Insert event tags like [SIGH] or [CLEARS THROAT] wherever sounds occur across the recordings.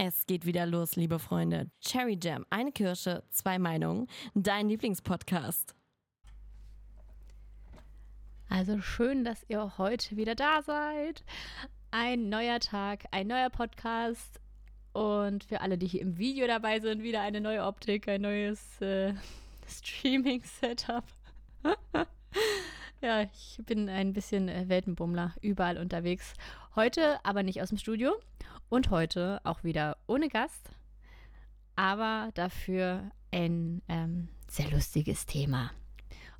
Es geht wieder los, liebe Freunde. Cherry Jam, eine Kirsche, zwei Meinungen. Dein Lieblingspodcast. Also schön, dass ihr heute wieder da seid. Ein neuer Tag, ein neuer Podcast. Und für alle, die hier im Video dabei sind, wieder eine neue Optik, ein neues äh, [LAUGHS] Streaming-Setup. [LAUGHS] ja, ich bin ein bisschen äh, Weltenbummler, überall unterwegs. Heute aber nicht aus dem Studio, und heute auch wieder ohne Gast, aber dafür ein ähm, sehr lustiges Thema.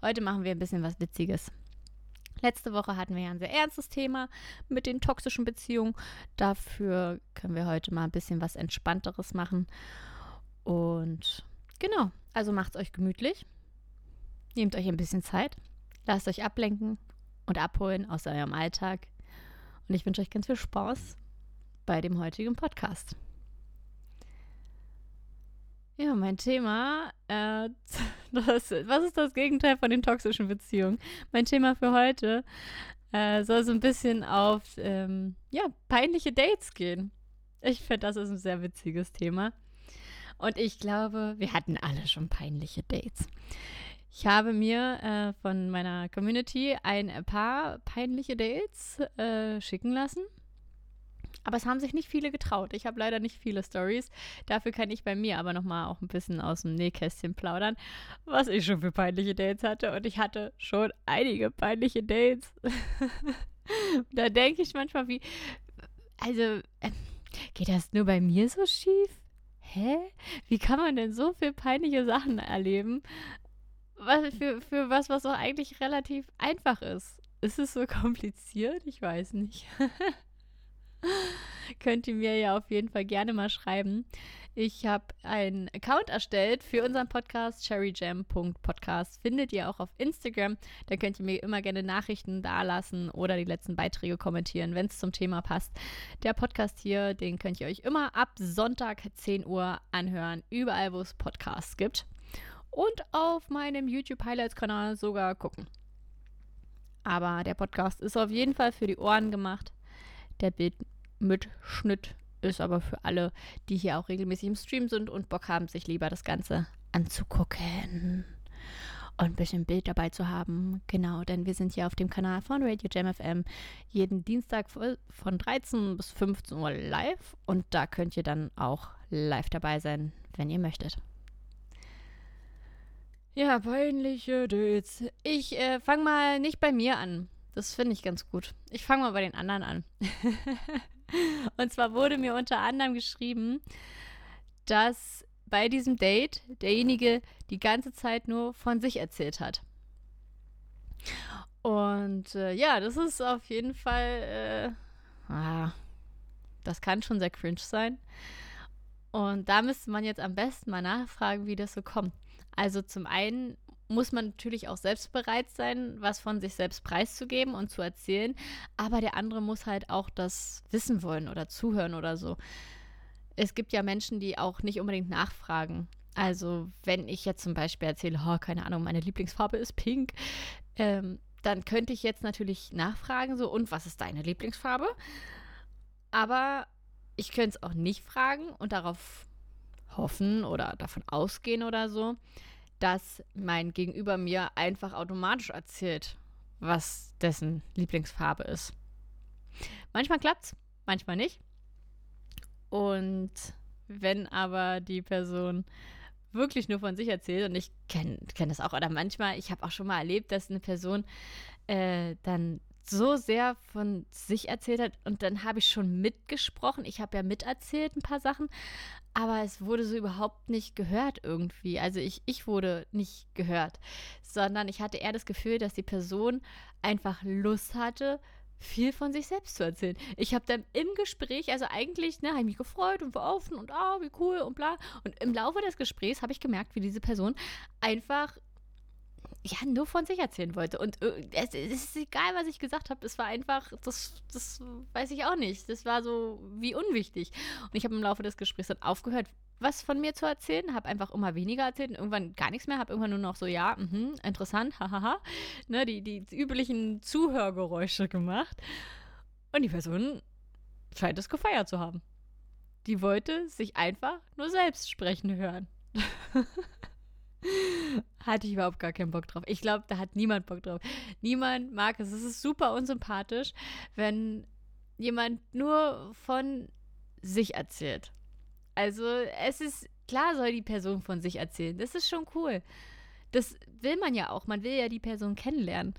Heute machen wir ein bisschen was Witziges. Letzte Woche hatten wir ja ein sehr ernstes Thema mit den toxischen Beziehungen. Dafür können wir heute mal ein bisschen was Entspannteres machen. Und genau, also macht es euch gemütlich. Nehmt euch ein bisschen Zeit. Lasst euch ablenken und abholen aus eurem Alltag. Und ich wünsche euch ganz viel Spaß bei dem heutigen Podcast. Ja, mein Thema, äh, [LAUGHS] das, was ist das Gegenteil von den toxischen Beziehungen? Mein Thema für heute äh, soll so ein bisschen auf, ähm, ja, peinliche Dates gehen. Ich finde, das ist ein sehr witziges Thema. Und ich glaube, wir hatten alle schon peinliche Dates. Ich habe mir äh, von meiner Community ein paar peinliche Dates äh, schicken lassen. Aber es haben sich nicht viele getraut. Ich habe leider nicht viele Stories. Dafür kann ich bei mir aber nochmal auch ein bisschen aus dem Nähkästchen plaudern, was ich schon für peinliche Dates hatte. Und ich hatte schon einige peinliche Dates. [LAUGHS] da denke ich manchmal, wie. Also, äh, geht das nur bei mir so schief? Hä? Wie kann man denn so viel peinliche Sachen erleben? Was, für, für was, was doch eigentlich relativ einfach ist. Ist es so kompliziert? Ich weiß nicht. [LAUGHS] [LAUGHS] könnt ihr mir ja auf jeden Fall gerne mal schreiben. Ich habe einen Account erstellt für unseren Podcast, cherryjam.podcast. Findet ihr auch auf Instagram. Da könnt ihr mir immer gerne Nachrichten dalassen oder die letzten Beiträge kommentieren, wenn es zum Thema passt. Der Podcast hier, den könnt ihr euch immer ab Sonntag 10 Uhr anhören, überall, wo es Podcasts gibt. Und auf meinem YouTube Highlights-Kanal sogar gucken. Aber der Podcast ist auf jeden Fall für die Ohren gemacht. Der Bildmitschnitt ist aber für alle, die hier auch regelmäßig im Stream sind und Bock haben, sich lieber das Ganze anzugucken und ein bisschen Bild dabei zu haben. Genau, denn wir sind hier auf dem Kanal von Radio Jam FM jeden Dienstag von 13 bis 15 Uhr live und da könnt ihr dann auch live dabei sein, wenn ihr möchtet. Ja, peinliche Dates. Ich äh, fange mal nicht bei mir an. Das finde ich ganz gut. Ich fange mal bei den anderen an. [LAUGHS] und zwar wurde mir unter anderem geschrieben, dass bei diesem Date derjenige die ganze Zeit nur von sich erzählt hat. Und äh, ja, das ist auf jeden Fall, äh, ah, das kann schon sehr cringe sein. Und da müsste man jetzt am besten mal nachfragen, wie das so kommt. Also zum einen muss man natürlich auch selbst bereit sein, was von sich selbst preiszugeben und zu erzählen. Aber der andere muss halt auch das wissen wollen oder zuhören oder so. Es gibt ja Menschen, die auch nicht unbedingt nachfragen. Also, wenn ich jetzt zum Beispiel erzähle, oh, keine Ahnung, meine Lieblingsfarbe ist pink, ähm, dann könnte ich jetzt natürlich nachfragen, so, und was ist deine Lieblingsfarbe? Aber ich könnte es auch nicht fragen und darauf hoffen oder davon ausgehen oder so, dass mein Gegenüber mir einfach automatisch erzählt, was dessen Lieblingsfarbe ist. Manchmal klappt's, manchmal nicht. Und wenn aber die Person wirklich nur von sich erzählt, und ich kenne kenn das auch, oder manchmal, ich habe auch schon mal erlebt, dass eine Person äh, dann so sehr von sich erzählt hat und dann habe ich schon mitgesprochen. Ich habe ja miterzählt ein paar Sachen, aber es wurde so überhaupt nicht gehört irgendwie. Also ich, ich wurde nicht gehört, sondern ich hatte eher das Gefühl, dass die Person einfach Lust hatte, viel von sich selbst zu erzählen. Ich habe dann im Gespräch, also eigentlich, ne, habe ich mich gefreut und war offen und ah, wie cool und bla. Und im Laufe des Gesprächs habe ich gemerkt, wie diese Person einfach ja, nur von sich erzählen wollte. Und äh, es, es, ist egal, was ich gesagt habe. Es war einfach, das, das weiß ich auch nicht. Das war so wie unwichtig. Und ich habe im Laufe des Gesprächs dann aufgehört, was von mir zu erzählen, habe einfach immer weniger erzählt und irgendwann gar nichts mehr, habe irgendwann nur noch so, ja, mh, interessant, hahaha, ne, die, die üblichen Zuhörgeräusche gemacht. Und die Person scheint es gefeiert zu haben. Die wollte sich einfach nur selbst sprechen hören. [LAUGHS] Hatte ich überhaupt gar keinen Bock drauf. Ich glaube, da hat niemand Bock drauf. Niemand mag es. Es ist super unsympathisch, wenn jemand nur von sich erzählt. Also es ist klar, soll die Person von sich erzählen. Das ist schon cool. Das will man ja auch. Man will ja die Person kennenlernen.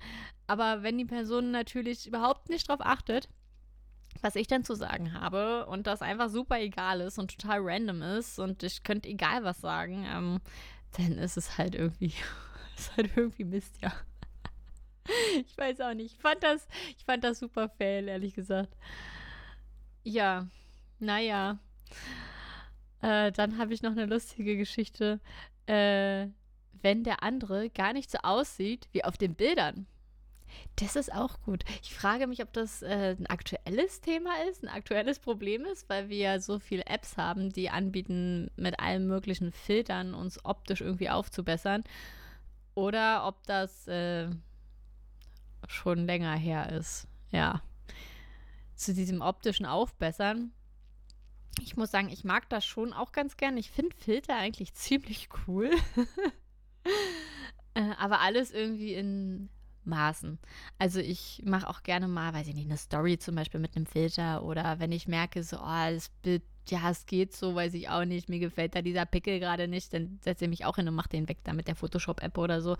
Aber wenn die Person natürlich überhaupt nicht darauf achtet, was ich denn zu sagen habe und das einfach super egal ist und total random ist und ich könnte egal was sagen, ähm, dann ist es halt irgendwie, [LAUGHS] ist halt irgendwie Mist, ja. [LAUGHS] Ich weiß auch nicht. Ich fand das, ich fand das super fail, ehrlich gesagt. Ja, naja. Äh, dann habe ich noch eine lustige Geschichte. Äh, wenn der andere gar nicht so aussieht wie auf den Bildern. Das ist auch gut. Ich frage mich, ob das äh, ein aktuelles Thema ist, ein aktuelles Problem ist, weil wir ja so viele Apps haben, die anbieten, mit allen möglichen Filtern uns optisch irgendwie aufzubessern. Oder ob das äh, schon länger her ist. Ja. Zu diesem optischen Aufbessern ich muss sagen, ich mag das schon auch ganz gern. Ich finde Filter eigentlich ziemlich cool. [LAUGHS] äh, aber alles irgendwie in Maßen. Also ich mache auch gerne mal, weiß ich nicht, eine Story zum Beispiel mit einem Filter oder wenn ich merke, so, oh, das Bild, ja, es geht so, weiß ich auch nicht, mir gefällt da dieser Pickel gerade nicht, dann setze ich mich auch hin und mache den weg da mit der Photoshop-App oder so.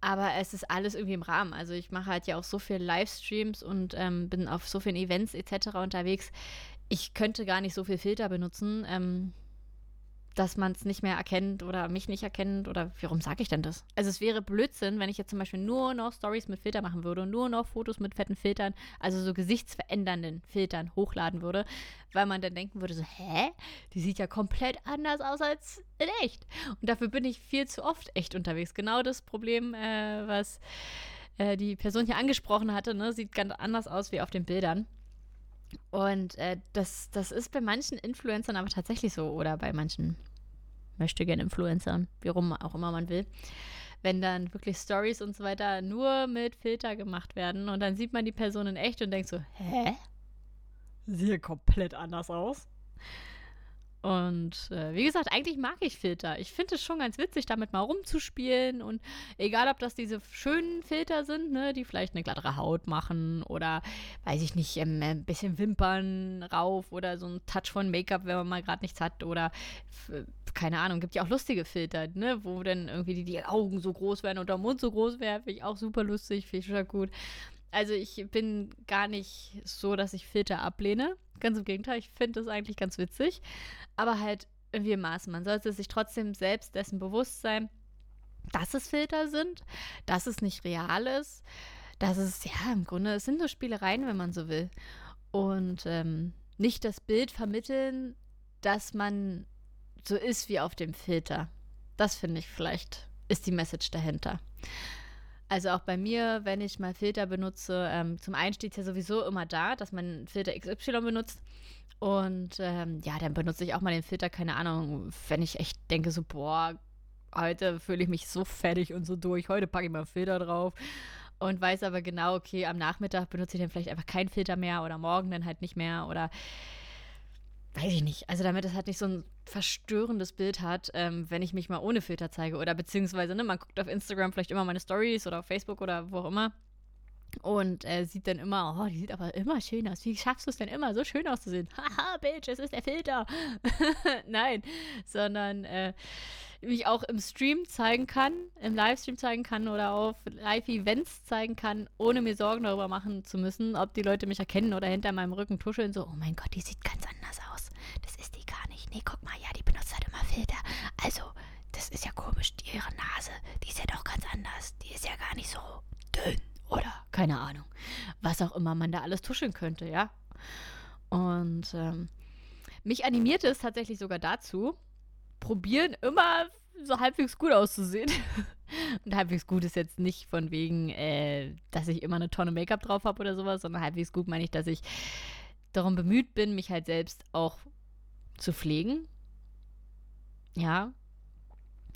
Aber es ist alles irgendwie im Rahmen. Also ich mache halt ja auch so viele Livestreams und ähm, bin auf so vielen Events etc. unterwegs ich könnte gar nicht so viel Filter benutzen, ähm, dass man es nicht mehr erkennt oder mich nicht erkennt oder warum sage ich denn das? Also es wäre Blödsinn, wenn ich jetzt zum Beispiel nur noch Stories mit Filter machen würde und nur noch Fotos mit fetten Filtern, also so gesichtsverändernden Filtern hochladen würde, weil man dann denken würde so, hä? Die sieht ja komplett anders aus als in echt. Und dafür bin ich viel zu oft echt unterwegs. Genau das Problem, äh, was äh, die Person hier angesprochen hatte, ne? sieht ganz anders aus wie auf den Bildern. Und äh, das, das ist bei manchen Influencern aber tatsächlich so oder bei manchen möchte gerne Influencern, wie rum auch immer man will. Wenn dann wirklich Stories und so weiter nur mit Filter gemacht werden und dann sieht man die Person in echt und denkt so, hä? Sieht komplett anders aus. Und äh, wie gesagt, eigentlich mag ich Filter. Ich finde es schon ganz witzig, damit mal rumzuspielen. Und egal, ob das diese schönen Filter sind, ne, die vielleicht eine glattere Haut machen oder, weiß ich nicht, ähm, ein bisschen Wimpern rauf oder so ein Touch von Make-up, wenn man mal gerade nichts hat. Oder, keine Ahnung, gibt ja auch lustige Filter, ne, wo dann irgendwie die, die Augen so groß werden oder der Mund so groß wäre. Finde ich auch super lustig, finde ich schon gut. Also ich bin gar nicht so, dass ich Filter ablehne. Ganz im Gegenteil, ich finde das eigentlich ganz witzig. Aber halt irgendwie im Maßen. Man sollte sich trotzdem selbst dessen bewusst sein, dass es Filter sind, dass es nicht real ist, dass es, ja, im Grunde, es sind nur Spielereien, wenn man so will. Und ähm, nicht das Bild vermitteln, dass man so ist wie auf dem Filter. Das finde ich vielleicht, ist die Message dahinter. Also auch bei mir, wenn ich mal Filter benutze, ähm, zum einen steht es ja sowieso immer da, dass man Filter XY benutzt. Und ähm, ja, dann benutze ich auch mal den Filter, keine Ahnung, wenn ich echt denke, so, boah, heute fühle ich mich so fertig und so durch, heute packe ich mal einen Filter drauf. Und weiß aber genau, okay, am Nachmittag benutze ich dann vielleicht einfach keinen Filter mehr oder morgen dann halt nicht mehr oder weiß ich nicht. Also damit es halt nicht so ein verstörendes Bild hat, ähm, wenn ich mich mal ohne Filter zeige. Oder beziehungsweise, ne, man guckt auf Instagram vielleicht immer meine Stories oder auf Facebook oder wo auch immer. Und äh, sieht dann immer, oh, die sieht aber immer schön aus. Wie schaffst du es denn immer, so schön auszusehen? [LAUGHS] Haha, Bitch, es ist der Filter. [LAUGHS] Nein, sondern äh, mich auch im Stream zeigen kann, im Livestream zeigen kann oder auf Live-Events zeigen kann, ohne mir Sorgen darüber machen zu müssen, ob die Leute mich erkennen oder hinter meinem Rücken tuscheln, so, oh mein Gott, die sieht ganz anders aus. Nee, guck mal, ja, die benutzt halt immer Filter. Also, das ist ja komisch, ihre Nase, die ist ja doch ganz anders. Die ist ja gar nicht so dünn oder keine Ahnung. Was auch immer man da alles tuscheln könnte, ja. Und ähm, mich animierte es tatsächlich sogar dazu, probieren immer so halbwegs gut auszusehen. [LAUGHS] Und halbwegs gut ist jetzt nicht von wegen, äh, dass ich immer eine Tonne Make-up drauf habe oder sowas, sondern halbwegs gut meine ich, dass ich darum bemüht bin, mich halt selbst auch zu pflegen. Ja.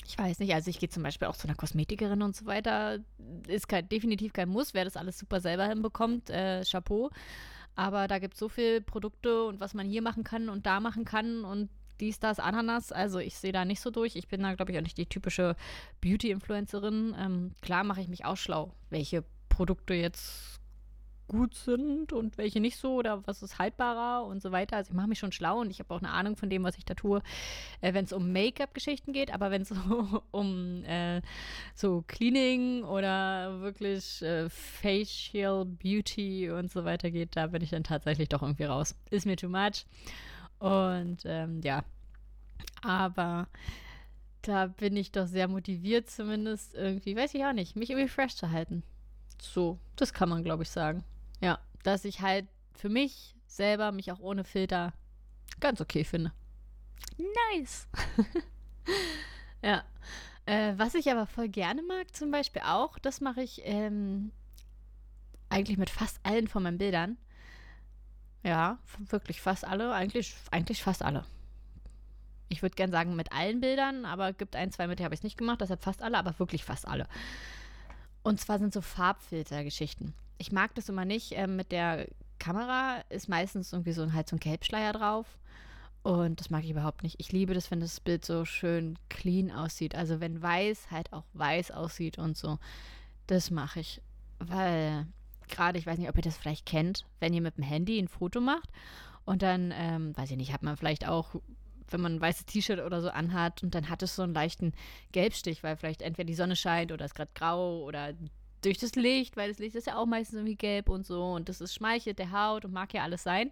Ich weiß nicht, also ich gehe zum Beispiel auch zu einer Kosmetikerin und so weiter. Ist kein, definitiv kein Muss, wer das alles super selber hinbekommt, äh, Chapeau. Aber da gibt es so viele Produkte und was man hier machen kann und da machen kann und dies, das, Ananas. Also ich sehe da nicht so durch. Ich bin da, glaube ich, auch nicht die typische Beauty-Influencerin. Ähm, klar mache ich mich auch schlau, welche Produkte jetzt gut sind und welche nicht so oder was ist haltbarer und so weiter. Also ich mache mich schon schlau und ich habe auch eine Ahnung von dem, was ich da tue, äh, wenn es um Make-up-Geschichten geht, aber wenn es so [LAUGHS] um äh, so Cleaning oder wirklich äh, Facial Beauty und so weiter geht, da bin ich dann tatsächlich doch irgendwie raus. Ist mir too much. Und ähm, ja, aber da bin ich doch sehr motiviert, zumindest irgendwie, weiß ich auch nicht, mich irgendwie fresh zu halten. So, das kann man, glaube ich, sagen. Ja, dass ich halt für mich selber mich auch ohne Filter ganz okay finde. Nice. [LAUGHS] ja. Äh, was ich aber voll gerne mag, zum Beispiel auch, das mache ich ähm, eigentlich mit fast allen von meinen Bildern. Ja, wirklich fast alle. Eigentlich, eigentlich fast alle. Ich würde gern sagen mit allen Bildern, aber es gibt ein, zwei mit, die habe ich nicht gemacht, deshalb fast alle, aber wirklich fast alle. Und zwar sind so Farbfilter-Geschichten. Ich mag das immer nicht. Ähm, mit der Kamera ist meistens irgendwie so ein, so ein Gelbschleier drauf. Und das mag ich überhaupt nicht. Ich liebe das, wenn das Bild so schön clean aussieht. Also wenn weiß halt auch weiß aussieht und so. Das mache ich. Weil gerade, ich weiß nicht, ob ihr das vielleicht kennt, wenn ihr mit dem Handy ein Foto macht und dann, ähm, weiß ich nicht, hat man vielleicht auch wenn man ein weißes T-Shirt oder so anhat und dann hat es so einen leichten Gelbstich, weil vielleicht entweder die Sonne scheint oder es gerade grau oder durch das Licht, weil das Licht ist ja auch meistens irgendwie gelb und so und das ist schmeichelt der Haut und mag ja alles sein.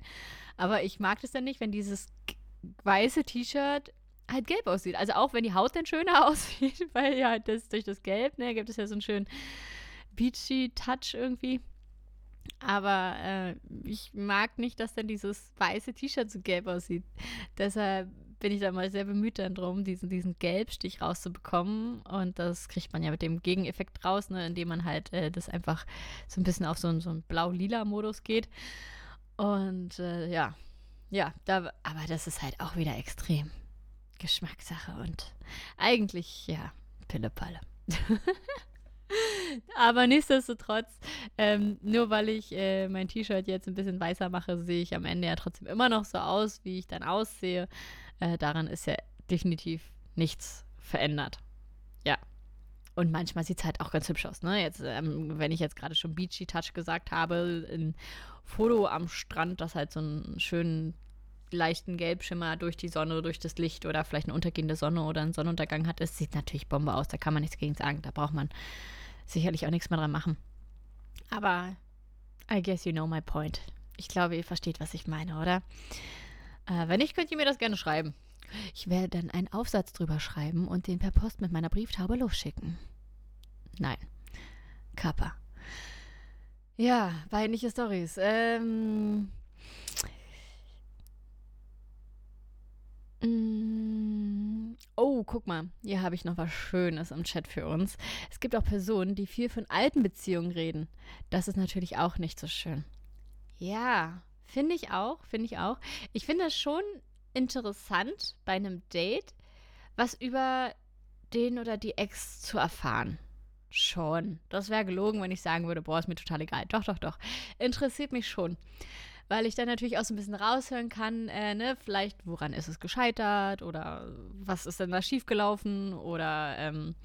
Aber ich mag das dann nicht, wenn dieses weiße T-Shirt halt gelb aussieht. Also auch wenn die Haut dann schöner [LAUGHS] aussieht, weil ja das durch das Gelb, ne, gibt es ja so einen schönen beachy Touch irgendwie. Aber äh, ich mag nicht, dass dann dieses weiße T-Shirt so gelb aussieht. Deshalb bin ich da mal sehr bemüht dann drum, diesen, diesen Gelbstich rauszubekommen. Und das kriegt man ja mit dem Gegeneffekt raus, ne, indem man halt äh, das einfach so ein bisschen auf so, einen, so einen blau-lila-Modus geht. Und äh, ja, ja, da, aber das ist halt auch wieder extrem Geschmackssache und eigentlich, ja, Pille-Palle. [LAUGHS] Aber nichtsdestotrotz, ähm, nur weil ich äh, mein T-Shirt jetzt ein bisschen weißer mache, sehe ich am Ende ja trotzdem immer noch so aus, wie ich dann aussehe. Äh, daran ist ja definitiv nichts verändert. Ja. Und manchmal sieht es halt auch ganz hübsch aus. Ne? Jetzt, ähm, wenn ich jetzt gerade schon Beachy Touch gesagt habe, ein Foto am Strand, das halt so einen schönen leichten Gelbschimmer durch die Sonne, durch das Licht oder vielleicht eine untergehende Sonne oder einen Sonnenuntergang hat, es sieht natürlich Bombe aus. Da kann man nichts gegen sagen. Da braucht man sicherlich auch nichts mehr dran machen. Aber I guess you know my point. Ich glaube, ihr versteht, was ich meine, oder? Äh, wenn nicht, könnt ihr mir das gerne schreiben. Ich werde dann einen Aufsatz drüber schreiben und den per Post mit meiner Brieftaube losschicken. Nein. Kappa. Ja, peinliche Stories. Ähm. Mm, oh, guck mal, hier habe ich noch was Schönes im Chat für uns. Es gibt auch Personen, die viel von alten Beziehungen reden. Das ist natürlich auch nicht so schön. Ja, finde ich auch, finde ich auch. Ich finde das schon interessant bei einem Date, was über den oder die Ex zu erfahren. Schon. Das wäre gelogen, wenn ich sagen würde, boah, ist mir total egal. Doch, doch, doch. Interessiert mich schon weil ich dann natürlich auch so ein bisschen raushören kann, äh, ne, vielleicht woran ist es gescheitert oder was ist denn da schiefgelaufen oder ähm,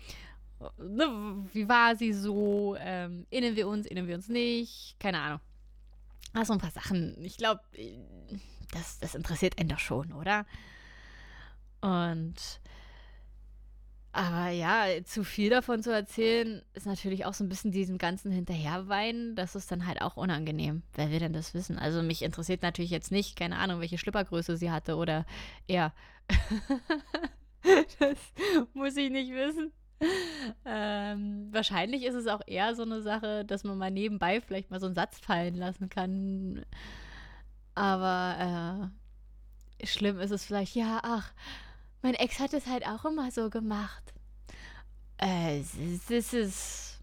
ne, wie war sie so, ähm, innen wir uns, innen wir uns nicht, keine Ahnung. Also ein paar Sachen. Ich glaube, das, das interessiert einen doch schon, oder? Und aber ja, zu viel davon zu erzählen, ist natürlich auch so ein bisschen diesem ganzen Hinterherweinen. Das ist dann halt auch unangenehm. Wer will denn das wissen? Also mich interessiert natürlich jetzt nicht, keine Ahnung, welche Schlippergröße sie hatte oder er. [LAUGHS] das muss ich nicht wissen. Ähm, wahrscheinlich ist es auch eher so eine Sache, dass man mal nebenbei vielleicht mal so einen Satz fallen lassen kann. Aber äh, schlimm ist es vielleicht, ja, ach, mein Ex hat es halt auch immer so gemacht. Äh, ist.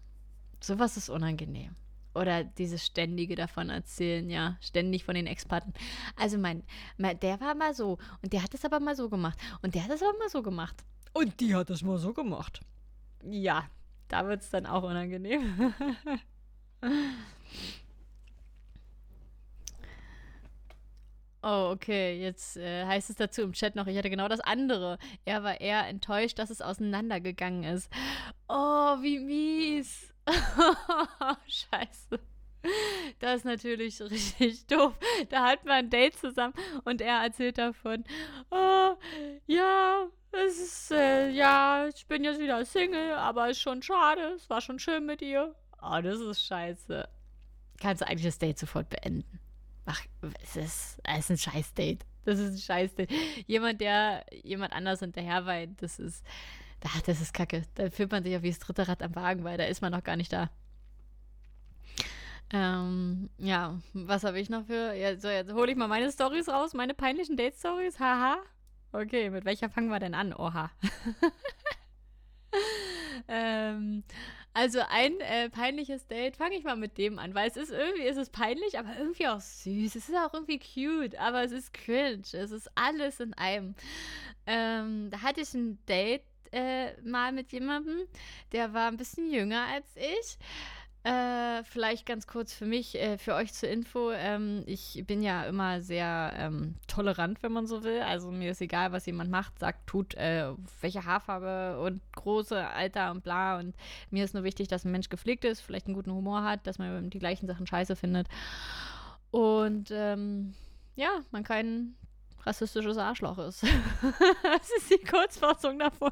Sowas ist unangenehm. Oder dieses ständige davon erzählen, ja, ständig von den Ex-Partnern. Also mein, mein, der war mal so und der hat es aber mal so gemacht und der hat es aber mal so gemacht. Und die hat es mal so gemacht. Ja, da wird es dann auch unangenehm. Oh, okay. Jetzt äh, heißt es dazu im Chat noch, ich hatte genau das andere. Er war eher enttäuscht, dass es auseinandergegangen ist. Oh, wie mies. [LAUGHS] Scheiße. Das ist natürlich [LAUGHS] richtig doof. Da hat man ein Date zusammen und er erzählt davon. Oh, ja, es ist, äh, ja, ich bin jetzt wieder Single, aber ist schon schade. Es war schon schön mit ihr. Oh, das ist scheiße. Kannst du eigentlich das Date sofort beenden? Ach, es ist, es ist ein Scheiß-Date. Das ist ein Scheiß-Date. Jemand, der jemand anders hinterher weint, das ist, ach, das ist kacke. Da fühlt man sich auf wie das dritte Rad am Wagen, weil da ist man noch gar nicht da. Ähm, ja, was habe ich noch für. Ja, so, jetzt hole ich mal meine Stories raus, meine peinlichen Date-Stories. Haha. Okay, mit welcher fangen wir denn an? Oha. [LAUGHS] ähm, also ein äh, peinliches Date, fange ich mal mit dem an, weil es ist irgendwie, ist peinlich, aber irgendwie auch süß. Es ist auch irgendwie cute, aber es ist cringe. Es ist alles in einem. Ähm, da hatte ich ein Date äh, mal mit jemandem, der war ein bisschen jünger als ich. Äh, vielleicht ganz kurz für mich, äh, für euch zur Info. Ähm, ich bin ja immer sehr ähm, tolerant, wenn man so will. Also mir ist egal, was jemand macht, sagt, tut, äh, welche Haarfarbe und große Alter und bla. Und mir ist nur wichtig, dass ein Mensch gepflegt ist, vielleicht einen guten Humor hat, dass man die gleichen Sachen scheiße findet. Und ähm, ja, man kein rassistisches Arschloch ist. [LAUGHS] das ist die Kurzfassung davon.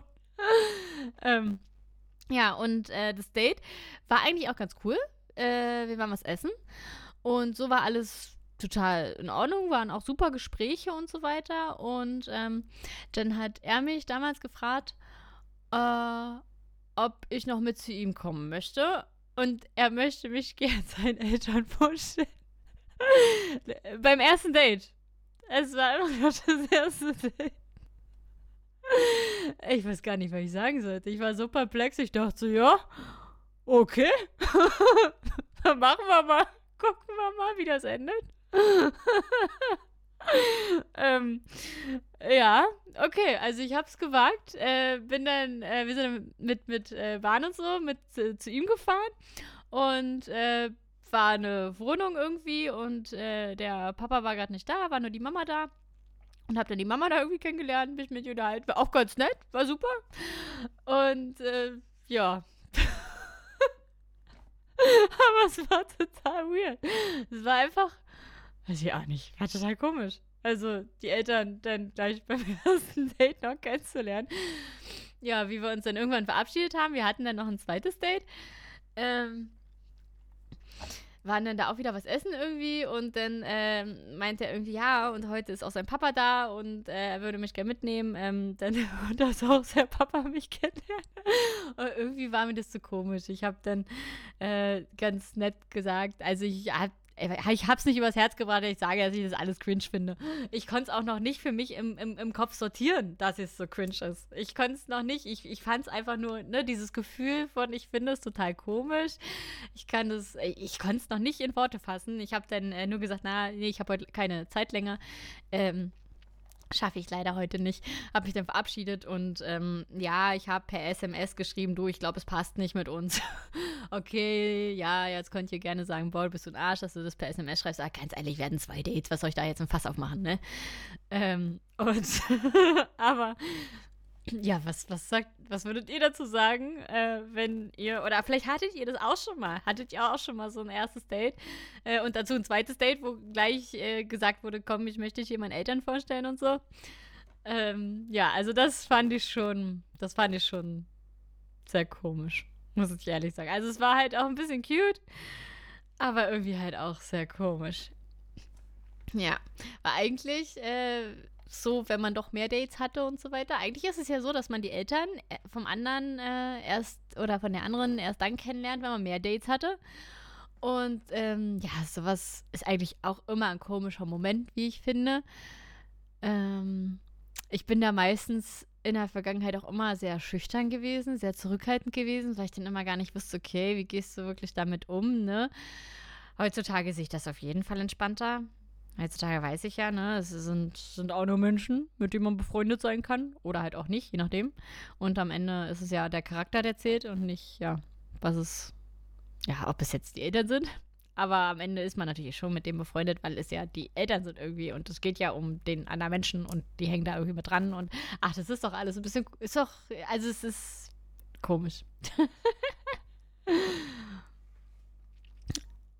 [LAUGHS] ähm, ja, und äh, das Date war eigentlich auch ganz cool. Äh, wir waren was essen. Und so war alles total in Ordnung, waren auch super Gespräche und so weiter. Und ähm, dann hat er mich damals gefragt, äh, ob ich noch mit zu ihm kommen möchte. Und er möchte mich [LAUGHS] gerne seinen Eltern vorstellen. [LAUGHS] Beim ersten Date. Es war immer noch das erste Date. Ich weiß gar nicht, was ich sagen sollte. Ich war so perplex. Ich dachte so, ja, okay. [LAUGHS] Dann machen wir mal. Gucken wir mal, wie das endet. [LAUGHS] ähm, ja, okay, also ich hab's gewagt. Äh, bin dann, äh, wir sind mit, mit äh, Bahn und so mit zu ihm gefahren und äh, war eine Wohnung irgendwie und äh, der Papa war gerade nicht da, war nur die Mama da. Und hab dann die Mama da irgendwie kennengelernt, mich mit ihr unterhalten. War auch ganz nett, war super. Und äh, ja. [LAUGHS] Aber es war total weird. Es war einfach, weiß ich auch nicht, war total komisch. Also die Eltern dann gleich beim [LAUGHS] ersten Date noch kennenzulernen. Ja, wie wir uns dann irgendwann verabschiedet haben. Wir hatten dann noch ein zweites Date. Ähm, waren dann da auch wieder was essen irgendwie und dann ähm, meinte er irgendwie, ja, und heute ist auch sein Papa da und äh, er würde mich gerne mitnehmen. Ähm, dann [LAUGHS] dass auch sein Papa mich kennenlernen. [LAUGHS] Und irgendwie war mir das zu so komisch. Ich habe dann äh, ganz nett gesagt, also ich habe ich habe es nicht übers Herz gebracht, ich sage, dass ich das alles cringe finde. Ich konnte es auch noch nicht für mich im, im, im Kopf sortieren, dass es so cringe ist. Ich konnte es noch nicht. Ich, ich fand es einfach nur, ne, dieses Gefühl von, ich finde es total komisch. Ich kann es, ich konnte es noch nicht in Worte fassen. Ich habe dann äh, nur gesagt, na, nee, ich habe heute keine Zeit länger. Ähm, Schaffe ich leider heute nicht. Habe mich dann verabschiedet und ähm, ja, ich habe per SMS geschrieben, du, ich glaube, es passt nicht mit uns. [LAUGHS] okay, ja, jetzt könnt ihr gerne sagen, boah, bist du ein Arsch, dass du das per SMS schreibst. Ah, ganz ehrlich, werden zwei Dates, was soll ich da jetzt ein Fass aufmachen, ne? Ähm, und [LAUGHS] aber ja, was, was sagt, was würdet ihr dazu sagen, äh, wenn ihr, oder vielleicht hattet ihr das auch schon mal, hattet ihr auch schon mal so ein erstes Date äh, und dazu ein zweites Date, wo gleich äh, gesagt wurde, komm, ich möchte dich hier meinen Eltern vorstellen und so. Ähm, ja, also das fand ich schon, das fand ich schon sehr komisch, muss ich ehrlich sagen. Also es war halt auch ein bisschen cute, aber irgendwie halt auch sehr komisch. Ja, war eigentlich, äh, so, wenn man doch mehr Dates hatte und so weiter. Eigentlich ist es ja so, dass man die Eltern äh, vom anderen äh, erst oder von der anderen erst dann kennenlernt, wenn man mehr Dates hatte. Und ähm, ja, sowas ist eigentlich auch immer ein komischer Moment, wie ich finde. Ähm, ich bin da meistens in der Vergangenheit auch immer sehr schüchtern gewesen, sehr zurückhaltend gewesen, weil ich dann immer gar nicht wusste, okay, wie gehst du wirklich damit um, ne? Heutzutage sehe ich das auf jeden Fall entspannter. Heutzutage weiß ich ja, ne, es sind, sind auch nur Menschen, mit denen man befreundet sein kann. Oder halt auch nicht, je nachdem. Und am Ende ist es ja der Charakter, der zählt und nicht, ja, was es, ja, ob es jetzt die Eltern sind. aber am Ende ist man natürlich schon mit dem befreundet, weil es ja die Eltern sind irgendwie und es geht ja um den anderen Menschen und die hängen da irgendwie mit dran und ach, das ist doch alles ein bisschen, ist doch, also es ist komisch. [LAUGHS]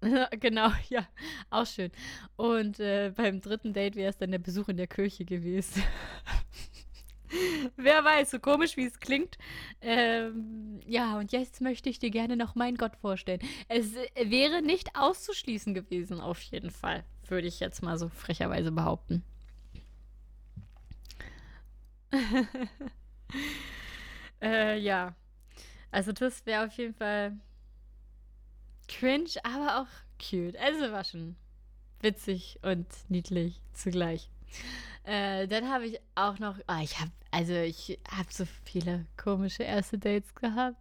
[LAUGHS] genau, ja, auch schön. Und äh, beim dritten Date wäre es dann der Besuch in der Kirche gewesen. [LAUGHS] Wer weiß, so komisch wie es klingt. Ähm, ja, und jetzt möchte ich dir gerne noch meinen Gott vorstellen. Es äh, wäre nicht auszuschließen gewesen, auf jeden Fall. Würde ich jetzt mal so frecherweise behaupten. [LAUGHS] äh, ja. Also, das wäre auf jeden Fall cringe, aber auch cute. Also, war schon witzig und niedlich zugleich. Äh, dann habe ich auch noch, oh, ich habe, also ich habe so viele komische erste Dates gehabt.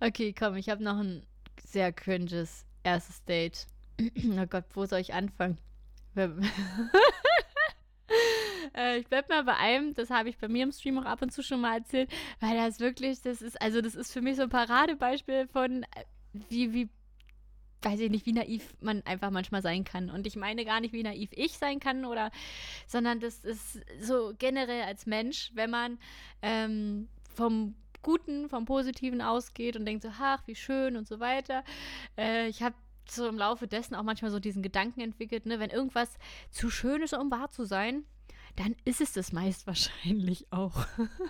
Okay, komm, ich habe noch ein sehr cringes erstes Date. [CLEARS THROAT] oh Gott, wo soll ich anfangen? [LAUGHS] äh, ich bleib mal bei einem, das habe ich bei mir im Stream auch ab und zu schon mal erzählt, weil das wirklich, das ist, also das ist für mich so ein Paradebeispiel von, äh, wie, wie weiß ich nicht, wie naiv man einfach manchmal sein kann. Und ich meine gar nicht, wie naiv ich sein kann oder, sondern das ist so generell als Mensch, wenn man ähm, vom Guten, vom Positiven ausgeht und denkt so, ach, wie schön und so weiter. Äh, ich habe so im Laufe dessen auch manchmal so diesen Gedanken entwickelt, ne, wenn irgendwas zu schön ist, um wahr zu sein, dann ist es das meist wahrscheinlich auch.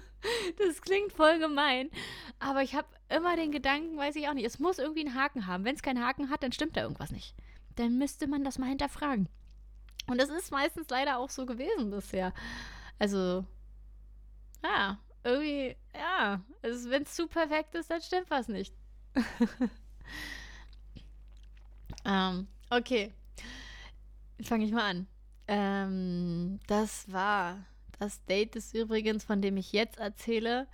[LAUGHS] das klingt voll gemein, aber ich habe immer den Gedanken, weiß ich auch nicht, es muss irgendwie einen Haken haben. Wenn es keinen Haken hat, dann stimmt da irgendwas nicht. Dann müsste man das mal hinterfragen. Und das ist meistens leider auch so gewesen bisher. Also, ja, irgendwie, ja, also wenn es zu perfekt ist, dann stimmt was nicht. [LAUGHS] ähm, okay. Fange ich mal an. Ähm, das war das Date ist übrigens, von dem ich jetzt erzähle,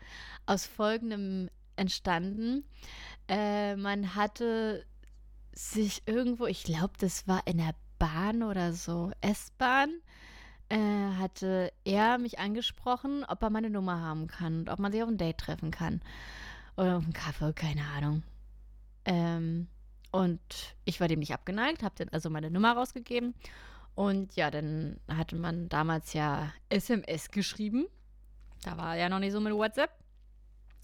aus folgendem entstanden. Äh, man hatte sich irgendwo, ich glaube, das war in der Bahn oder so, S-Bahn, äh, hatte er mich angesprochen, ob er meine Nummer haben kann und ob man sich auf ein Date treffen kann. Oder auf einen Kaffee, keine Ahnung. Ähm, und ich war dem nicht abgeneigt, habe dann also meine Nummer rausgegeben. Und ja, dann hatte man damals ja SMS geschrieben. Da war ja noch nicht so mit WhatsApp.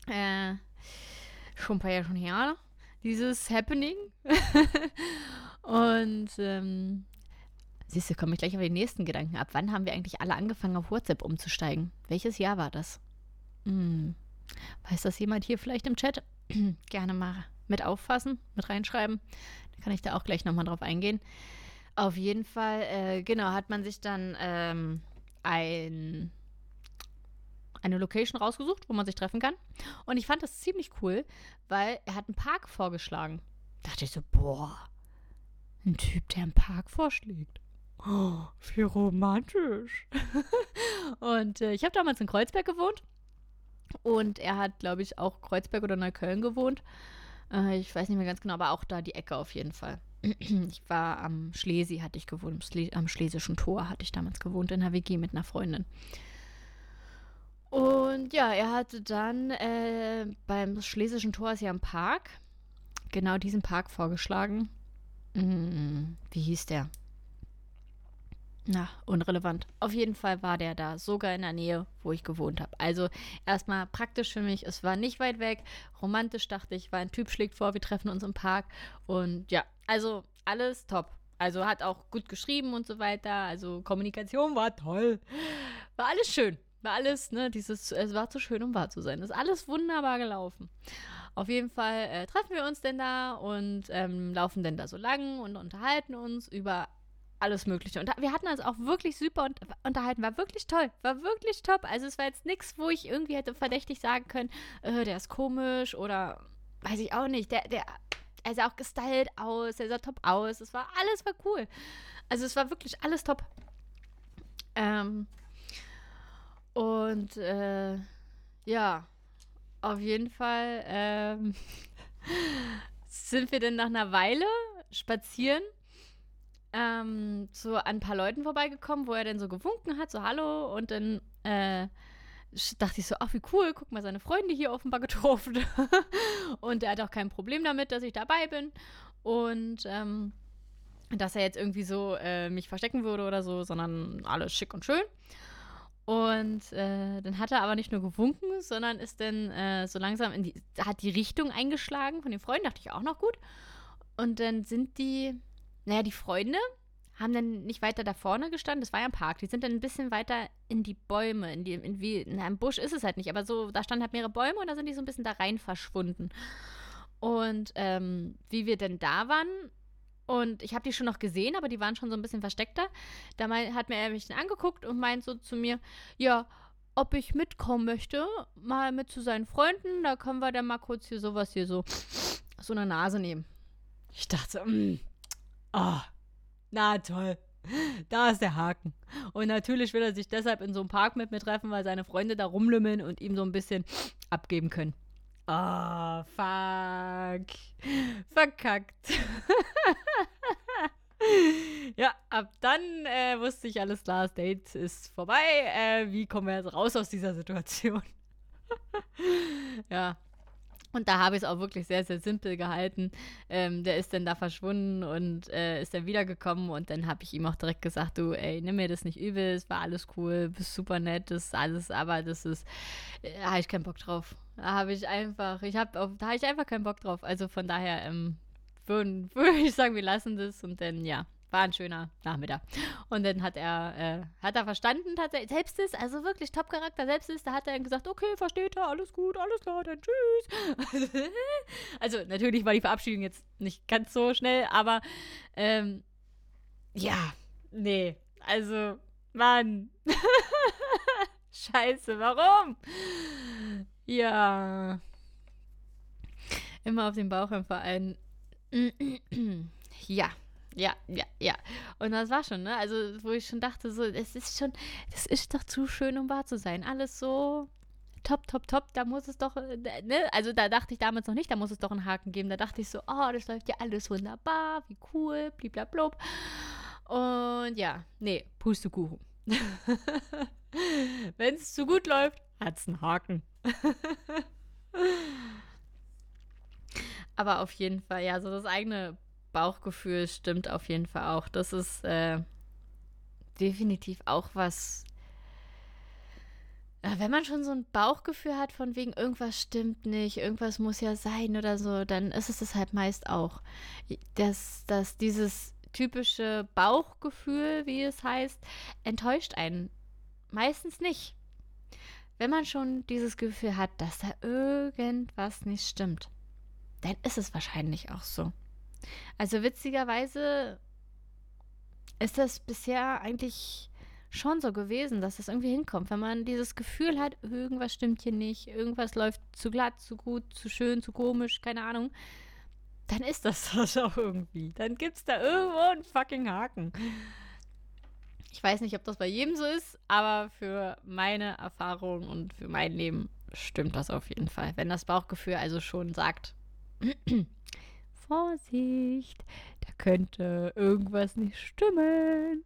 Äh, schon ein paar Jahre schon her, dieses Happening. [LAUGHS] und ähm, siehst du, komme ich gleich auf den nächsten Gedanken ab. Wann haben wir eigentlich alle angefangen, auf WhatsApp umzusteigen? Welches Jahr war das? Hm. Weiß das jemand hier vielleicht im Chat? [CLEARS THROAT] Gerne mal mit auffassen, mit reinschreiben. Dann kann ich da auch gleich nochmal drauf eingehen. Auf jeden Fall, äh, genau, hat man sich dann ähm, ein eine Location rausgesucht, wo man sich treffen kann. Und ich fand das ziemlich cool, weil er hat einen Park vorgeschlagen. Da dachte ich so, boah, ein Typ, der einen Park vorschlägt. Oh, [GASPS] wie romantisch. [LAUGHS] und äh, ich habe damals in Kreuzberg gewohnt. Und er hat, glaube ich, auch Kreuzberg oder Neukölln gewohnt. Äh, ich weiß nicht mehr ganz genau, aber auch da die Ecke auf jeden Fall. [CLEARS THROAT] ich war am Schlesi, hatte ich gewohnt, am Schlesischen Tor hatte ich damals gewohnt in der WG mit einer Freundin. Und ja, er hatte dann äh, beim Schlesischen Tor ist ja ein Park, genau diesen Park vorgeschlagen. Hm, wie hieß der? Na, unrelevant. Auf jeden Fall war der da, sogar in der Nähe, wo ich gewohnt habe. Also erstmal praktisch für mich, es war nicht weit weg. Romantisch dachte ich, war ein Typ schlägt vor, wir treffen uns im Park. Und ja, also alles top. Also hat auch gut geschrieben und so weiter. Also Kommunikation war toll. War alles schön. War alles, ne, dieses, es war zu schön, um wahr zu sein. ist alles wunderbar gelaufen. Auf jeden Fall äh, treffen wir uns denn da und ähm, laufen denn da so lang und unterhalten uns über alles Mögliche. Und wir hatten uns auch wirklich super unterhalten. War wirklich toll. War wirklich top. Also es war jetzt nichts, wo ich irgendwie hätte verdächtig sagen können, äh, der ist komisch oder weiß ich auch nicht. Der, der, er sah auch gestylt aus, er sah top aus. Es war alles war cool. Also es war wirklich alles top. Ähm, und äh, ja, auf jeden Fall ähm, [LAUGHS] sind wir dann nach einer Weile spazieren ähm, so an ein paar Leuten vorbeigekommen, wo er dann so gewunken hat, so Hallo und dann äh, dachte ich so, ach wie cool, guck mal, seine Freunde hier offenbar getroffen. [LAUGHS] und er hat auch kein Problem damit, dass ich dabei bin. Und ähm, dass er jetzt irgendwie so äh, mich verstecken würde oder so, sondern alles schick und schön. Und äh, dann hat er aber nicht nur gewunken, sondern ist dann äh, so langsam in die, hat die Richtung eingeschlagen von den Freunden, dachte ich auch noch gut. Und dann sind die, naja, die Freunde haben dann nicht weiter da vorne gestanden, das war ja ein Park, die sind dann ein bisschen weiter in die Bäume, in die, in wie, na, im Busch ist es halt nicht, aber so, da standen halt mehrere Bäume und da sind die so ein bisschen da rein verschwunden. Und ähm, wie wir denn da waren, und ich habe die schon noch gesehen, aber die waren schon so ein bisschen versteckter. Da mein, hat mir er mich angeguckt und meint so zu mir, ja, ob ich mitkommen möchte, mal mit zu seinen Freunden, da können wir dann mal kurz hier sowas hier so, so eine Nase nehmen. Ich dachte, mm, oh, na toll. Da ist der Haken. Und natürlich will er sich deshalb in so einem Park mit mir treffen, weil seine Freunde da rumlümmeln und ihm so ein bisschen abgeben können. Ah, oh, fuck. Verkackt. [LAUGHS] ja, ab dann äh, wusste ich alles klar, das Date ist vorbei. Äh, wie kommen wir jetzt raus aus dieser Situation? [LAUGHS] ja, und da habe ich es auch wirklich sehr, sehr simpel gehalten. Ähm, der ist dann da verschwunden und äh, ist dann wiedergekommen und dann habe ich ihm auch direkt gesagt, du, ey, nimm mir das nicht übel, es war alles cool, bist super nett, das ist alles, aber das ist, äh, da habe ich keinen Bock drauf. Da habe ich einfach, ich habe, da habe ich einfach keinen Bock drauf. Also von daher ähm, würde [LAUGHS] würd ich sagen, wir lassen das und dann, ja, war ein schöner Nachmittag. Und dann hat er, äh, hat er verstanden, hat er, selbst ist, also wirklich Top-Charakter, selbst ist, da hat er gesagt, okay, versteht er, alles gut, alles klar, dann tschüss. [LAUGHS] also natürlich war die Verabschiedung jetzt nicht ganz so schnell, aber ähm, ja, nee, also, Mann. [LAUGHS] Scheiße, warum? Ja. Immer auf den Bauch im Verein. [CLEARS THROAT] ja. Ja, ja, ja. Und das war schon, ne? Also, wo ich schon dachte, so, es ist schon, das ist doch zu schön, um wahr zu sein. Alles so top, top, top. Da muss es doch, äh, ne? Also, da dachte ich damals noch nicht, da muss es doch einen Haken geben. Da dachte ich so, oh, das läuft ja alles wunderbar, wie cool, bliblablub. Und ja, nee, Pustekuchen. [LAUGHS] Wenn es zu gut läuft, hat es einen Haken. [LAUGHS] Aber auf jeden Fall, ja, so das eigene Bauchgefühl stimmt auf jeden Fall auch. Das ist äh, definitiv auch was. Wenn man schon so ein Bauchgefühl hat, von wegen irgendwas stimmt nicht, irgendwas muss ja sein oder so, dann ist es das halt meist auch. Dass, dass dieses typische Bauchgefühl, wie es heißt, enttäuscht einen meistens nicht. Wenn man schon dieses Gefühl hat, dass da irgendwas nicht stimmt, dann ist es wahrscheinlich auch so. Also witzigerweise ist das bisher eigentlich schon so gewesen, dass es irgendwie hinkommt. Wenn man dieses Gefühl hat, irgendwas stimmt hier nicht, irgendwas läuft zu glatt, zu gut, zu schön, zu komisch, keine Ahnung, dann ist das [LAUGHS] das auch irgendwie. Dann gibt es da irgendwo einen fucking Haken. Ich weiß nicht, ob das bei jedem so ist, aber für meine Erfahrung und für mein Leben stimmt das auf jeden Fall. Wenn das Bauchgefühl also schon sagt, [CLEARS THROAT] Vorsicht, da könnte irgendwas nicht stimmen.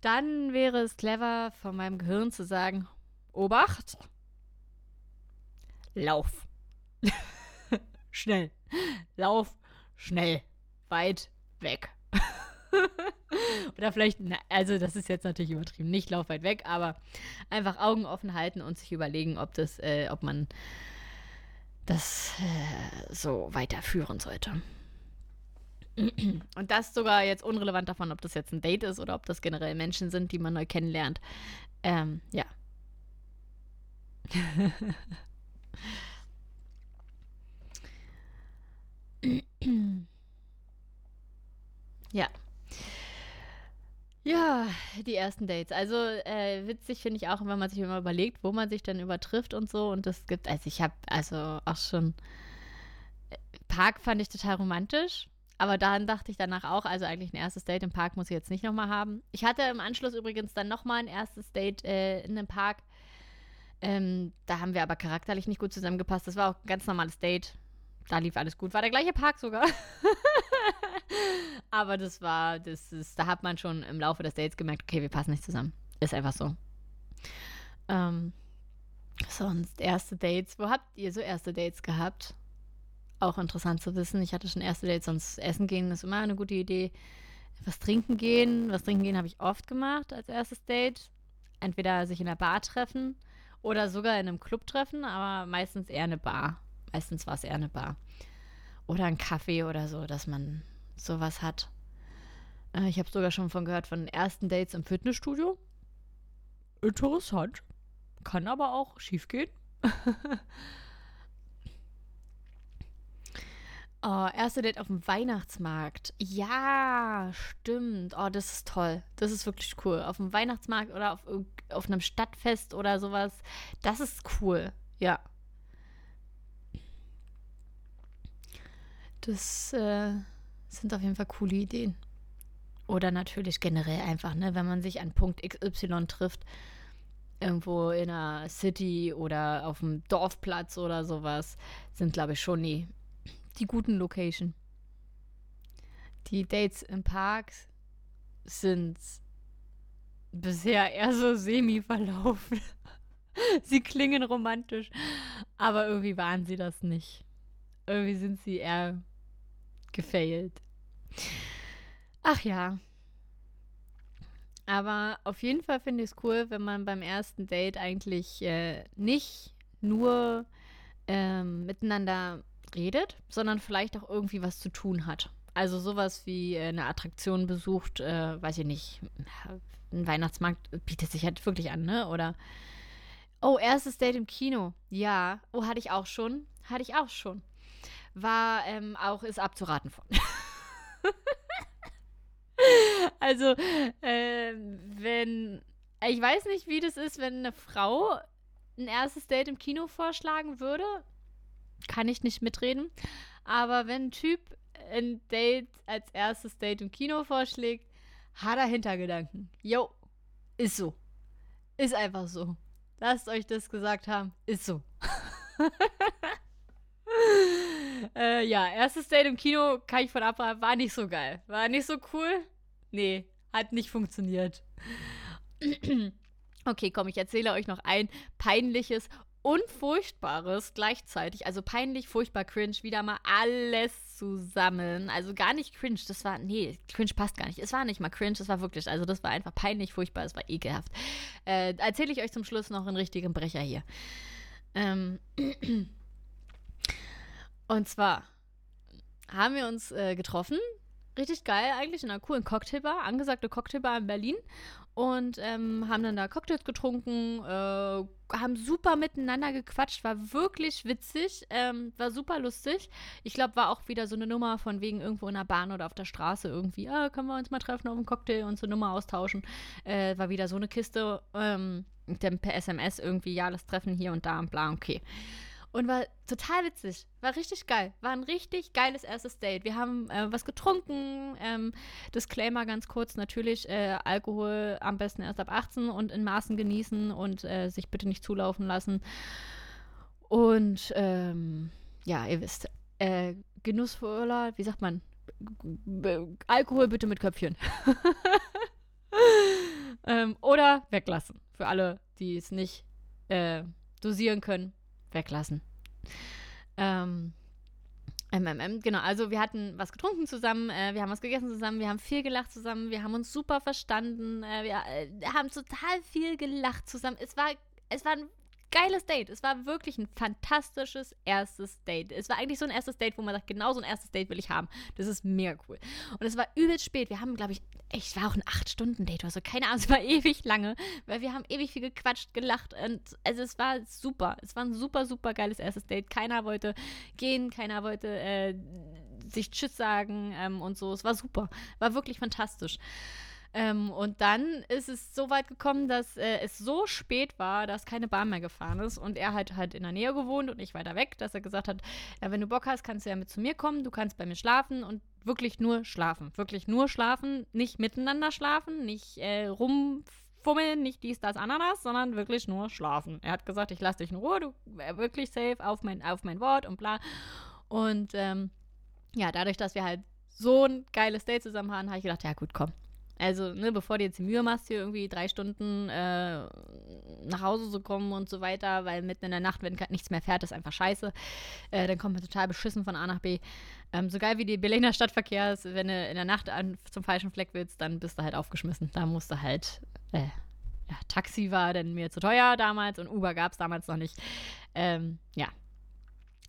Dann wäre es clever von meinem Gehirn zu sagen, Obacht, lauf. [LAUGHS] schnell. Lauf schnell. Weit weg. [LAUGHS] Oder vielleicht, na, also das ist jetzt natürlich übertrieben, nicht lauf weit weg, aber einfach Augen offen halten und sich überlegen, ob das, äh, ob man das äh, so weiterführen sollte. Und das sogar jetzt unrelevant davon, ob das jetzt ein Date ist oder ob das generell Menschen sind, die man neu kennenlernt. Ähm, ja. [LAUGHS] ja. Ja, die ersten Dates. Also äh, witzig finde ich auch, wenn man sich immer überlegt, wo man sich dann übertrifft und so. Und das gibt, also ich habe also auch schon äh, Park fand ich total romantisch. Aber dann dachte ich danach auch, also eigentlich ein erstes Date im Park muss ich jetzt nicht nochmal haben. Ich hatte im Anschluss übrigens dann nochmal ein erstes Date äh, in einem Park. Ähm, da haben wir aber charakterlich nicht gut zusammengepasst. Das war auch ein ganz normales Date. Da lief alles gut. War der gleiche Park sogar. [LAUGHS] Aber das war, das ist, da hat man schon im Laufe des Dates gemerkt, okay, wir passen nicht zusammen. Ist einfach so. Ähm, sonst erste Dates. Wo habt ihr so erste Dates gehabt? Auch interessant zu wissen. Ich hatte schon erste Dates, sonst essen gehen ist immer eine gute Idee. was trinken gehen. Was trinken gehen habe ich oft gemacht als erstes Date. Entweder sich in der Bar treffen oder sogar in einem Club treffen, aber meistens eher eine Bar. Meistens war es eher eine Bar. Oder ein Kaffee oder so, dass man sowas hat. Äh, ich habe sogar schon von gehört von ersten Dates im Fitnessstudio. Interessant. Kann aber auch schief gehen. [LAUGHS] Oh, erste Date auf dem Weihnachtsmarkt. Ja, stimmt. Oh, das ist toll. Das ist wirklich cool. Auf dem Weihnachtsmarkt oder auf, auf einem Stadtfest oder sowas. Das ist cool. Ja. Das äh, sind auf jeden Fall coole Ideen. Oder natürlich generell einfach, ne, wenn man sich an Punkt XY trifft, irgendwo in einer City oder auf dem Dorfplatz oder sowas, sind, glaube ich, schon die die guten Location. Die Dates im Park sind bisher eher so semi verlaufen. [LAUGHS] sie klingen romantisch, aber irgendwie waren sie das nicht. Irgendwie sind sie eher gefailt. Ach ja. Aber auf jeden Fall finde ich es cool, wenn man beim ersten Date eigentlich äh, nicht nur ähm, miteinander redet, sondern vielleicht auch irgendwie was zu tun hat. Also sowas wie äh, eine Attraktion besucht, äh, weiß ich nicht, ein Weihnachtsmarkt bietet sich halt wirklich an, ne? Oder oh, erstes Date im Kino. Ja, oh, hatte ich auch schon. Hatte ich auch schon. War ähm, auch, ist abzuraten von. [LAUGHS] [LAUGHS] also, äh, wenn, ich weiß nicht, wie das ist, wenn eine Frau ein erstes Date im Kino vorschlagen würde kann ich nicht mitreden. Aber wenn ein Typ ein Date als erstes Date im Kino vorschlägt, hat er Hintergedanken. Jo, ist so. Ist einfach so. Lasst euch das gesagt haben. Ist so. [LAUGHS] äh, ja, erstes Date im Kino kann ich von abraten. War nicht so geil. War nicht so cool. Nee, hat nicht funktioniert. [CLEARS THROAT] okay, komm, ich erzähle euch noch ein peinliches und Furchtbares gleichzeitig. Also peinlich, furchtbar, cringe, wieder mal alles zusammen. Also gar nicht cringe, das war, nee, cringe passt gar nicht. Es war nicht mal cringe, es war wirklich, also das war einfach peinlich, furchtbar, es war ekelhaft. Äh, Erzähle ich euch zum Schluss noch einen richtigen Brecher hier. Ähm, [CLEARS THROAT] und zwar haben wir uns äh, getroffen richtig geil eigentlich in einer coolen Cocktailbar, angesagte Cocktailbar in Berlin und ähm, haben dann da Cocktails getrunken, äh, haben super miteinander gequatscht, war wirklich witzig, ähm, war super lustig. Ich glaube, war auch wieder so eine Nummer von wegen irgendwo in der Bahn oder auf der Straße irgendwie, ah, können wir uns mal treffen auf einen Cocktail und so eine Nummer austauschen. Äh, war wieder so eine Kiste, ähm, dann per SMS irgendwie, ja, das Treffen hier und da und bla, okay und war total witzig. War richtig geil. War ein richtig geiles erstes Date. Wir haben äh, was getrunken. Ähm, Disclaimer ganz kurz: natürlich, äh, Alkohol am besten erst ab 18 und in Maßen genießen und äh, sich bitte nicht zulaufen lassen. Und ähm, ja, ihr wisst, äh, genussvoller, wie sagt man? Alkohol bitte mit Köpfchen. [LAUGHS] ähm, oder weglassen. Für alle, die es nicht äh, dosieren können weglassen. Ähm, MMM, genau. Also wir hatten was getrunken zusammen, äh, wir haben was gegessen zusammen, wir haben viel gelacht zusammen, wir haben uns super verstanden, äh, wir äh, haben total viel gelacht zusammen. Es war, es war ein geiles Date. Es war wirklich ein fantastisches erstes Date. Es war eigentlich so ein erstes Date, wo man sagt, genau so ein erstes Date will ich haben. Das ist mega cool. Und es war übelst spät. Wir haben, glaube ich, echt, es war auch ein 8-Stunden-Date oder so. Keine Ahnung, [LAUGHS] es war ewig lange, weil wir haben ewig viel gequatscht, gelacht und also es war super. Es war ein super, super geiles erstes Date. Keiner wollte gehen, keiner wollte äh, sich Tschüss sagen ähm, und so. Es war super. War wirklich fantastisch. Ähm, und dann ist es so weit gekommen, dass äh, es so spät war, dass keine Bahn mehr gefahren ist. Und er halt halt in der Nähe gewohnt und nicht weiter weg, dass er gesagt hat, ja, wenn du Bock hast, kannst du ja mit zu mir kommen, du kannst bei mir schlafen und wirklich nur schlafen, wirklich nur schlafen, nicht miteinander schlafen, nicht äh, rumfummeln, nicht dies, das, Ananas, sondern wirklich nur schlafen. Er hat gesagt, ich lasse dich in Ruhe, du äh, wirklich safe auf mein, auf mein Wort und bla. Und ähm, ja, dadurch, dass wir halt so ein geiles Date zusammen haben, habe ich gedacht, ja gut, komm, Also, ne, bevor du jetzt die Mühe machst, hier irgendwie drei Stunden äh, nach Hause zu kommen und so weiter, weil mitten in der Nacht, wenn nichts mehr fährt, ist einfach scheiße. Äh, dann kommt man total beschissen von A nach B. Ähm, so geil wie die Berliner Stadtverkehr ist, wenn du in der Nacht an, zum falschen Fleck willst, dann bist du halt aufgeschmissen. Da musst du halt, äh, ja, Taxi war denn mir zu teuer damals und Uber gab es damals noch nicht. Ähm, ja,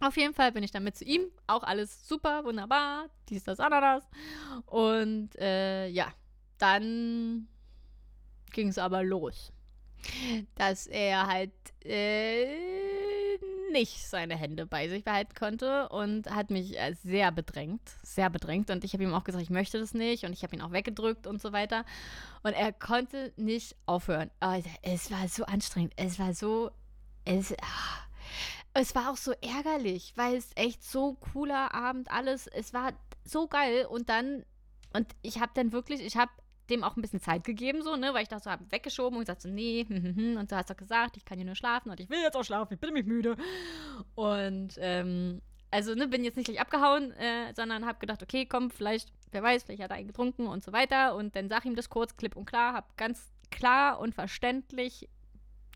auf jeden Fall bin ich dann mit zu ihm. Auch alles super, wunderbar. Dies, das, Ananas. Und äh, ja, dann ging es aber los. Dass er halt äh, nicht seine Hände bei sich behalten konnte und hat mich äh, sehr bedrängt. Sehr bedrängt. Und ich habe ihm auch gesagt, ich möchte das nicht. Und ich habe ihn auch weggedrückt und so weiter. Und er konnte nicht aufhören. Oh, es war so anstrengend. Es war so. Es. Ach es war auch so ärgerlich, weil es echt so cooler Abend alles, es war so geil und dann und ich habe dann wirklich, ich habe dem auch ein bisschen Zeit gegeben, so, ne, weil ich das so habe weggeschoben und gesagt so, nee, hm, hm, hm. und du hast doch gesagt, ich kann hier nur schlafen und ich will jetzt auch schlafen, ich bin nämlich müde. Und, ähm, also, ne, bin jetzt nicht gleich abgehauen, äh, sondern habe gedacht, okay, komm, vielleicht, wer weiß, vielleicht hat er einen getrunken und so weiter und dann sag ihm das kurz, klipp und klar, habe ganz klar und verständlich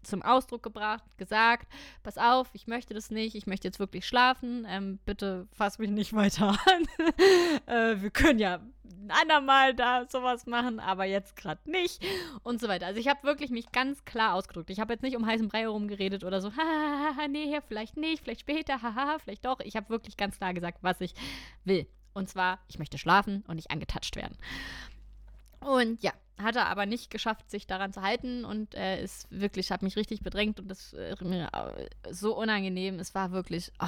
zum Ausdruck gebracht, gesagt, pass auf, ich möchte das nicht, ich möchte jetzt wirklich schlafen, ähm, bitte fass mich nicht weiter [LAUGHS] an. äh, wir können ja ein andermal da sowas machen, aber jetzt gerade nicht und so weiter. Also ich habe wirklich mich ganz klar ausgedrückt. Ich habe jetzt nicht um heißen Brei herum geredet oder so, [LAUGHS] hahaha, nee, vielleicht nicht, vielleicht später, haha, vielleicht doch. Ich habe wirklich ganz klar gesagt, was ich will. Und zwar, ich möchte schlafen und nicht angetatscht werden. Und ja, hat er aber nicht geschafft, sich daran zu halten und äh, ist wirklich, hat mich richtig bedrängt und das äh, mir so unangenehm. Es war wirklich, oh.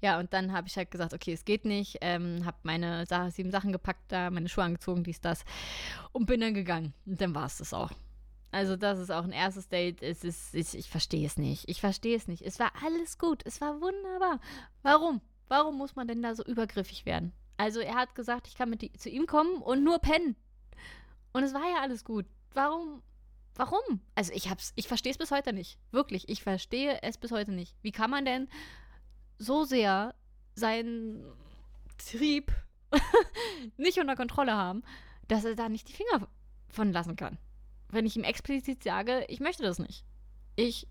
ja, und dann habe ich halt gesagt, okay, es geht nicht, ähm, habe meine sieben Sachen gepackt, da meine Schuhe angezogen, dies, das und bin dann gegangen. Und dann war es das auch. Also das ist auch ein erstes Date. Es ist, ich, ich verstehe es nicht. Ich verstehe es nicht. Es war alles gut. Es war wunderbar. Warum? Warum muss man denn da so übergriffig werden? Also er hat gesagt, ich kann mit die, zu ihm kommen und nur pennen. Und es war ja alles gut. Warum? Warum? Also ich hab's, ich verstehe es bis heute nicht. Wirklich, ich verstehe es bis heute nicht. Wie kann man denn so sehr seinen Trieb [LAUGHS] nicht unter Kontrolle haben, dass er da nicht die Finger von lassen kann? Wenn ich ihm explizit sage, ich möchte das nicht. Ich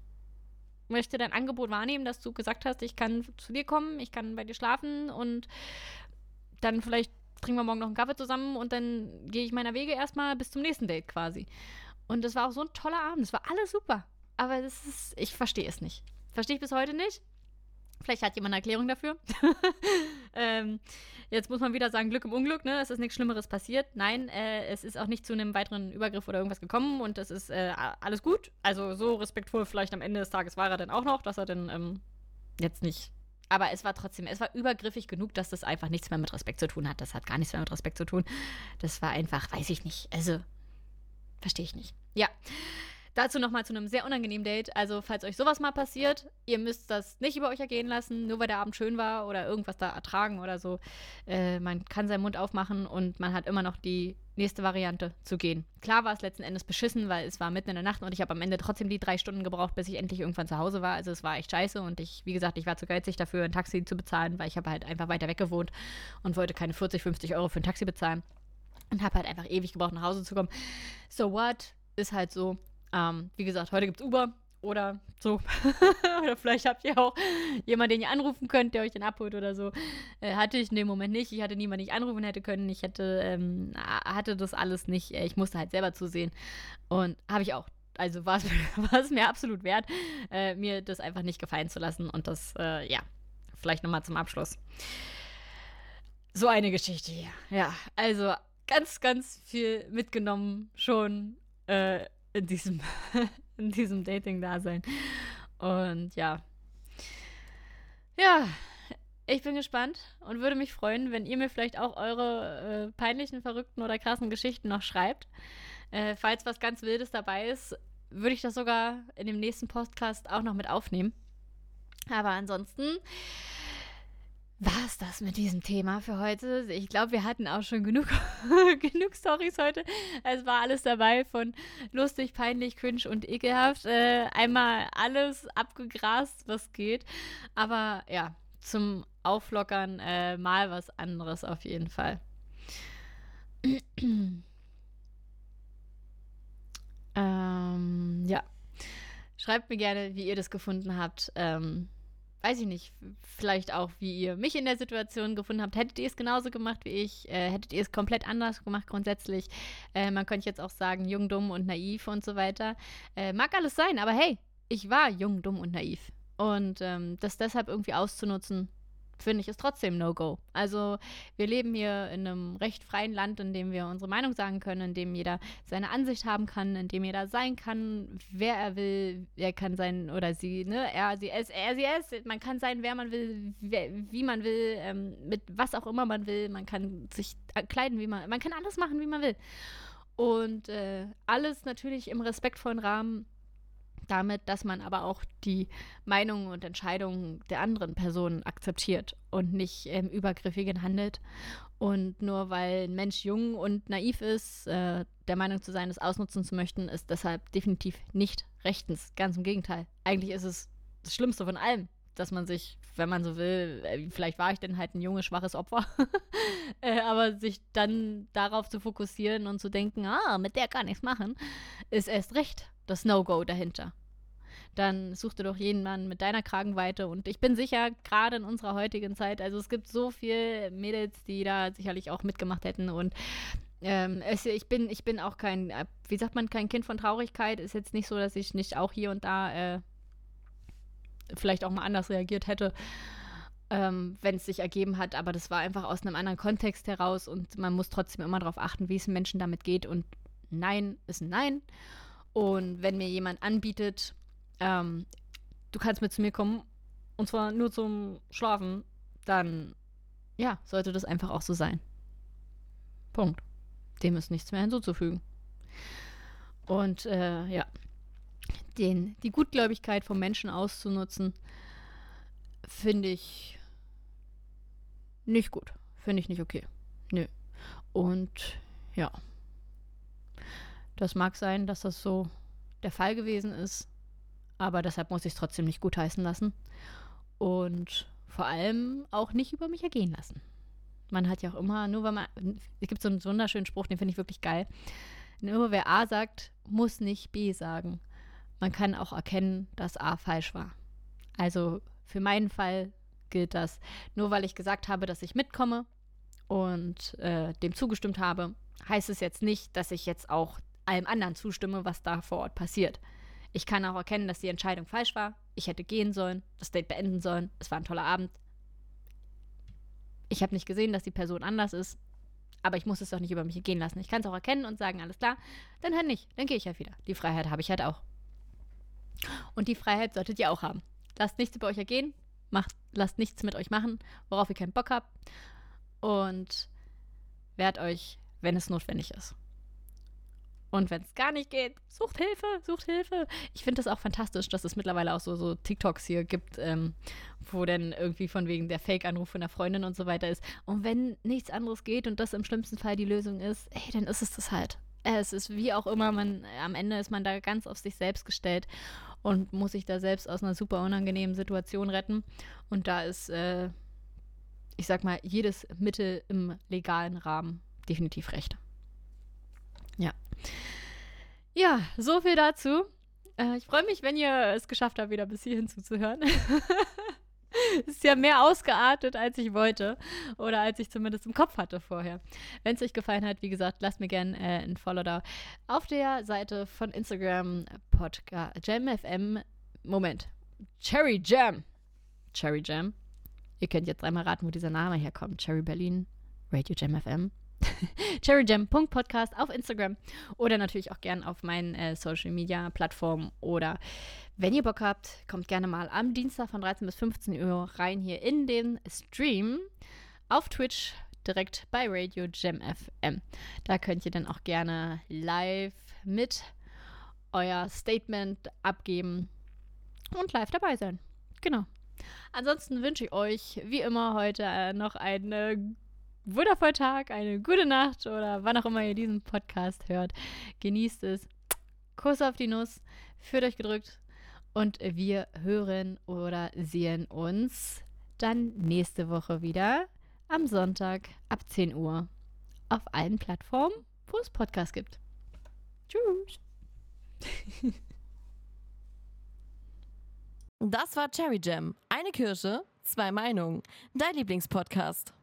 möchte dein Angebot wahrnehmen, dass du gesagt hast, ich kann zu dir kommen, ich kann bei dir schlafen und dann vielleicht trinken wir morgen noch einen Kaffee zusammen und dann gehe ich meiner Wege erstmal bis zum nächsten Date quasi. Und das war auch so ein toller Abend. Es war alles super. Aber das ist, ich verstehe es nicht. Verstehe ich bis heute nicht. Vielleicht hat jemand eine Erklärung dafür. [LAUGHS] ähm, jetzt muss man wieder sagen, Glück im Unglück, ne? Es ist nichts Schlimmeres passiert. Nein, äh, es ist auch nicht zu einem weiteren Übergriff oder irgendwas gekommen und es ist äh, alles gut. Also so respektvoll vielleicht am Ende des Tages war er dann auch noch, dass er dann ähm, jetzt nicht aber es war trotzdem, es war übergriffig genug, dass das einfach nichts mehr mit Respekt zu tun hat. Das hat gar nichts mehr mit Respekt zu tun. Das war einfach, weiß ich nicht. Also, verstehe ich nicht. Ja. Dazu nochmal zu einem sehr unangenehmen Date. Also, falls euch sowas mal passiert, ihr müsst das nicht über euch ergehen lassen, nur weil der Abend schön war oder irgendwas da ertragen oder so. Äh, man kann seinen Mund aufmachen und man hat immer noch die nächste Variante zu gehen. Klar war es letzten Endes beschissen, weil es war mitten in der Nacht und ich habe am Ende trotzdem die drei Stunden gebraucht, bis ich endlich irgendwann zu Hause war. Also es war echt scheiße und ich, wie gesagt, ich war zu geizig dafür, ein Taxi zu bezahlen, weil ich habe halt einfach weiter weg gewohnt und wollte keine 40, 50 Euro für ein Taxi bezahlen und habe halt einfach ewig gebraucht, nach Hause zu kommen. So what? Ist halt so. Ähm, wie gesagt, heute gibt es Uber oder so. [LAUGHS] oder vielleicht habt ihr auch jemanden, den ihr anrufen könnt, der euch dann abholt oder so. Äh, hatte ich in dem Moment nicht. Ich hatte niemanden, den ich anrufen hätte können. Ich hätte, ähm, hatte das alles nicht. Äh, ich musste halt selber zusehen. Und habe ich auch. Also war es [LAUGHS] mir absolut wert, äh, mir das einfach nicht gefallen zu lassen. Und das, äh, ja, vielleicht nochmal zum Abschluss. So eine Geschichte hier. Ja, also ganz, ganz viel mitgenommen schon äh, in diesem, [LAUGHS] in diesem Dating-Dasein. Und ja. Ja, ich bin gespannt und würde mich freuen, wenn ihr mir vielleicht auch eure äh, peinlichen, verrückten oder krassen Geschichten noch schreibt. Äh, falls was ganz Wildes dabei ist, würde ich das sogar in dem nächsten Podcast auch noch mit aufnehmen. Aber ansonsten war es das mit diesem Thema für heute. Ich glaube, wir hatten auch schon genug, [LAUGHS] genug Stories heute. Es war alles dabei von lustig, peinlich, cringe und ekelhaft. Äh, einmal alles abgegrast, was geht. Aber ja, zum Auflockern äh, mal was anderes auf jeden Fall. [CLEARS THROAT] Ähm, ja. Schreibt mir gerne, wie ihr das gefunden habt. Ähm, weiß ich nicht, vielleicht auch, wie ihr mich in der Situation gefunden habt. Hättet ihr es genauso gemacht wie ich? Äh, hättet ihr es komplett anders gemacht grundsätzlich? Äh, man könnte jetzt auch sagen, jung, dumm und naiv und so weiter. Äh, mag alles sein, aber hey, ich war jung, dumm und naiv. Und ähm, das deshalb irgendwie auszunutzen, finde ich, ist trotzdem No-Go. Also wir leben hier in einem recht freien Land, in dem wir unsere Meinung sagen können, in dem jeder seine Ansicht haben kann, in dem jeder sein kann, wer er will, er kann sein oder sie, ne, er, sie, es, er, sie, es, man kann sein, wer man will, wer, wie man will, ähm, mit was auch immer man will, man kann sich kleiden, wie man, man kann alles machen, wie man will. Und äh, alles natürlich im respektvollen Rahmen damit, dass man aber auch die Meinungen und Entscheidungen der anderen Personen akzeptiert und nicht im Übergriffigen handelt. Und nur weil ein Mensch jung und naiv ist, äh, der Meinung zu sein, es ausnutzen zu möchten, ist deshalb definitiv nicht rechtens. Ganz im Gegenteil. Eigentlich ist es das Schlimmste von allem, dass man sich, wenn man so will, äh, vielleicht war ich denn halt ein junges, schwaches Opfer, [LAUGHS] äh, aber sich dann darauf zu fokussieren und zu denken, ah, mit der kann ich's machen, ist erst recht das No-Go dahinter. Dann such dir doch jeden Mann mit deiner Kragenweite. Und ich bin sicher, gerade in unserer heutigen Zeit, also es gibt so viele Mädels, die da sicherlich auch mitgemacht hätten. Und ähm, es, ich, bin, ich bin auch kein, äh, wie sagt man, kein Kind von Traurigkeit. Ist jetzt nicht so, dass ich nicht auch hier und da äh, vielleicht auch mal anders reagiert hätte. Ähm, wenn es sich ergeben hat, aber das war einfach aus einem anderen Kontext heraus und man muss trotzdem immer darauf achten, wie es Menschen damit geht und Nein ist ein Nein und wenn mir jemand anbietet, ähm, du kannst mit zu mir kommen, und zwar nur zum Schlafen, dann ja, sollte das einfach auch so sein. Punkt. Dem ist nichts mehr hinzuzufügen. Und äh, ja, den, die Gutgläubigkeit vom Menschen auszunutzen, finde ich nicht gut. Finde ich nicht okay. Nö. Und ja. Das mag sein, dass das so der Fall gewesen ist, aber deshalb muss ich es trotzdem nicht gutheißen lassen und vor allem auch nicht über mich ergehen lassen. Man hat ja auch immer, nur weil man, es gibt so einen wunderschönen Spruch, den finde ich wirklich geil. Nur wer A sagt, muss nicht B sagen. Man kann auch erkennen, dass A falsch war. Also für meinen Fall gilt das, nur weil ich gesagt habe, dass ich mitkomme und äh, dem zugestimmt habe, heißt es jetzt nicht, dass ich jetzt auch allem anderen zustimme, was da vor Ort passiert. Ich kann auch erkennen, dass die Entscheidung falsch war. Ich hätte gehen sollen, das Date beenden sollen. Es war ein toller Abend. Ich habe nicht gesehen, dass die Person anders ist. Aber ich muss es doch nicht über mich gehen lassen. Ich kann es auch erkennen und sagen, alles klar, dann halt nicht. Dann gehe ich halt wieder. Die Freiheit habe ich halt auch. Und die Freiheit solltet ihr auch haben. Lasst nichts über euch ergehen. Macht, lasst nichts mit euch machen, worauf ihr keinen Bock habt. Und wehrt euch, wenn es notwendig ist. Und wenn es gar nicht geht, sucht Hilfe, sucht Hilfe. Ich finde das auch fantastisch, dass es mittlerweile auch so, so TikToks hier gibt, ähm, wo dann irgendwie von wegen der Fake-Anruf von der Freundin und so weiter ist. Und wenn nichts anderes geht und das im schlimmsten Fall die Lösung ist, ey, dann ist es das halt. Es ist wie auch immer, man, am Ende ist man da ganz auf sich selbst gestellt und muss sich da selbst aus einer super unangenehmen Situation retten. Und da ist, äh, ich sag mal, jedes Mittel im legalen Rahmen definitiv recht. Ja. So viel dazu. Äh, ich freue mich, wenn ihr es geschafft habt, wieder bis hierhin zuzuhören. [LAUGHS] ist ja mehr ausgeartet, als ich wollte. Oder als ich zumindest im Kopf hatte vorher. Wenn es euch gefallen hat, wie gesagt, lasst mir gerne äh, ein Follow da. Auf der Seite von Instagram Podcast JamFM. Moment. Cherry Jam. Cherry Jam. Ihr könnt jetzt einmal raten, wo dieser Name herkommt. Cherry Berlin, Radio Jam FM. [LAUGHS] cherryjam.podcast auf Instagram oder natürlich auch gerne auf meinen äh, Social Media Plattformen oder wenn ihr Bock habt, kommt gerne mal am Dienstag von 13 bis 15 Uhr rein hier in den Stream auf Twitch direkt bei Radio Jam FM. Da könnt ihr dann auch gerne live mit euer Statement abgeben und live dabei sein. Genau. Ansonsten wünsche ich euch wie immer heute äh, noch eine wundervollen Tag, eine gute Nacht oder wann auch immer ihr diesen Podcast hört. Genießt es. Kuss auf die Nuss. Führt euch gedrückt. Und wir hören oder sehen uns dann nächste Woche wieder am Sonntag ab 10 Uhr auf allen Plattformen, wo es Podcasts gibt. Tschüss. Das war Cherry Jam. Eine Kirsche, zwei Meinungen. Dein Lieblingspodcast.